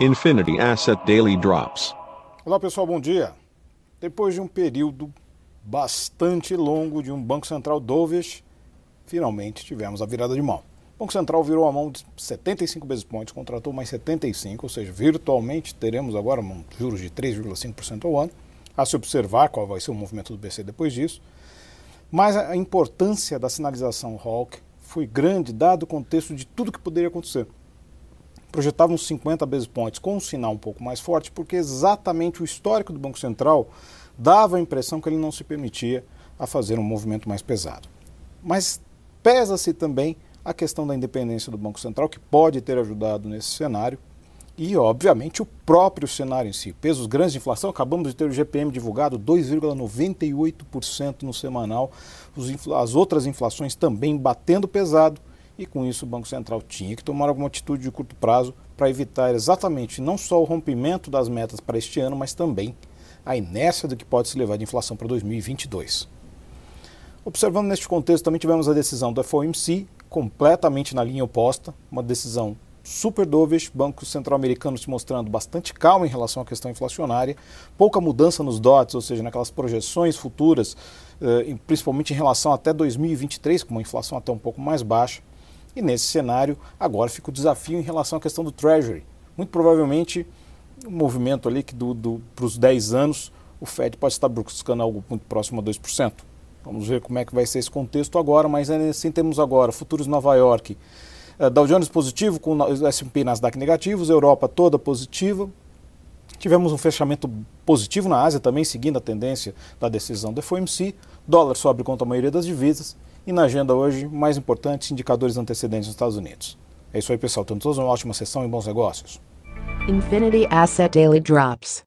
Infinity Asset Daily Drops. Olá pessoal, bom dia. Depois de um período bastante longo de um Banco Central dovish, finalmente tivemos a virada de mão. O Banco Central virou a mão de 75 basis points, contratou mais 75, ou seja, virtualmente teremos agora um juros de 3,5% ao ano. A se observar qual vai ser o movimento do BC depois disso. Mas a importância da sinalização Hawk foi grande, dado o contexto de tudo que poderia acontecer projetavam 50 basis points com um sinal um pouco mais forte, porque exatamente o histórico do Banco Central dava a impressão que ele não se permitia a fazer um movimento mais pesado. Mas pesa-se também a questão da independência do Banco Central, que pode ter ajudado nesse cenário, e, obviamente, o próprio cenário em si. Pesos grandes de inflação, acabamos de ter o GPM divulgado, 2,98% no semanal, as outras inflações também batendo pesado, e com isso o Banco Central tinha que tomar alguma atitude de curto prazo para evitar exatamente não só o rompimento das metas para este ano, mas também a inércia do que pode se levar de inflação para 2022. Observando neste contexto, também tivemos a decisão do FOMC, completamente na linha oposta, uma decisão super dovish, Banco Central Americano se mostrando bastante calmo em relação à questão inflacionária, pouca mudança nos DOTs, ou seja, naquelas projeções futuras, eh, principalmente em relação até 2023, com uma inflação até um pouco mais baixa. E nesse cenário, agora fica o desafio em relação à questão do Treasury. Muito provavelmente, um movimento ali que do, do, para os 10 anos, o Fed pode estar buscando algo muito próximo a 2%. Vamos ver como é que vai ser esse contexto agora, mas assim temos agora futuros Nova York, uh, Dow Jones positivo com o S&P Nasdaq negativos, Europa toda positiva. Tivemos um fechamento positivo na Ásia também, seguindo a tendência da decisão do FOMC. Dólar sobe contra a maioria das divisas e na agenda hoje, mais importantes indicadores antecedentes nos Estados Unidos. É isso aí, pessoal. Tenham todos uma ótima sessão e bons negócios. Infinity Asset Daily Drops.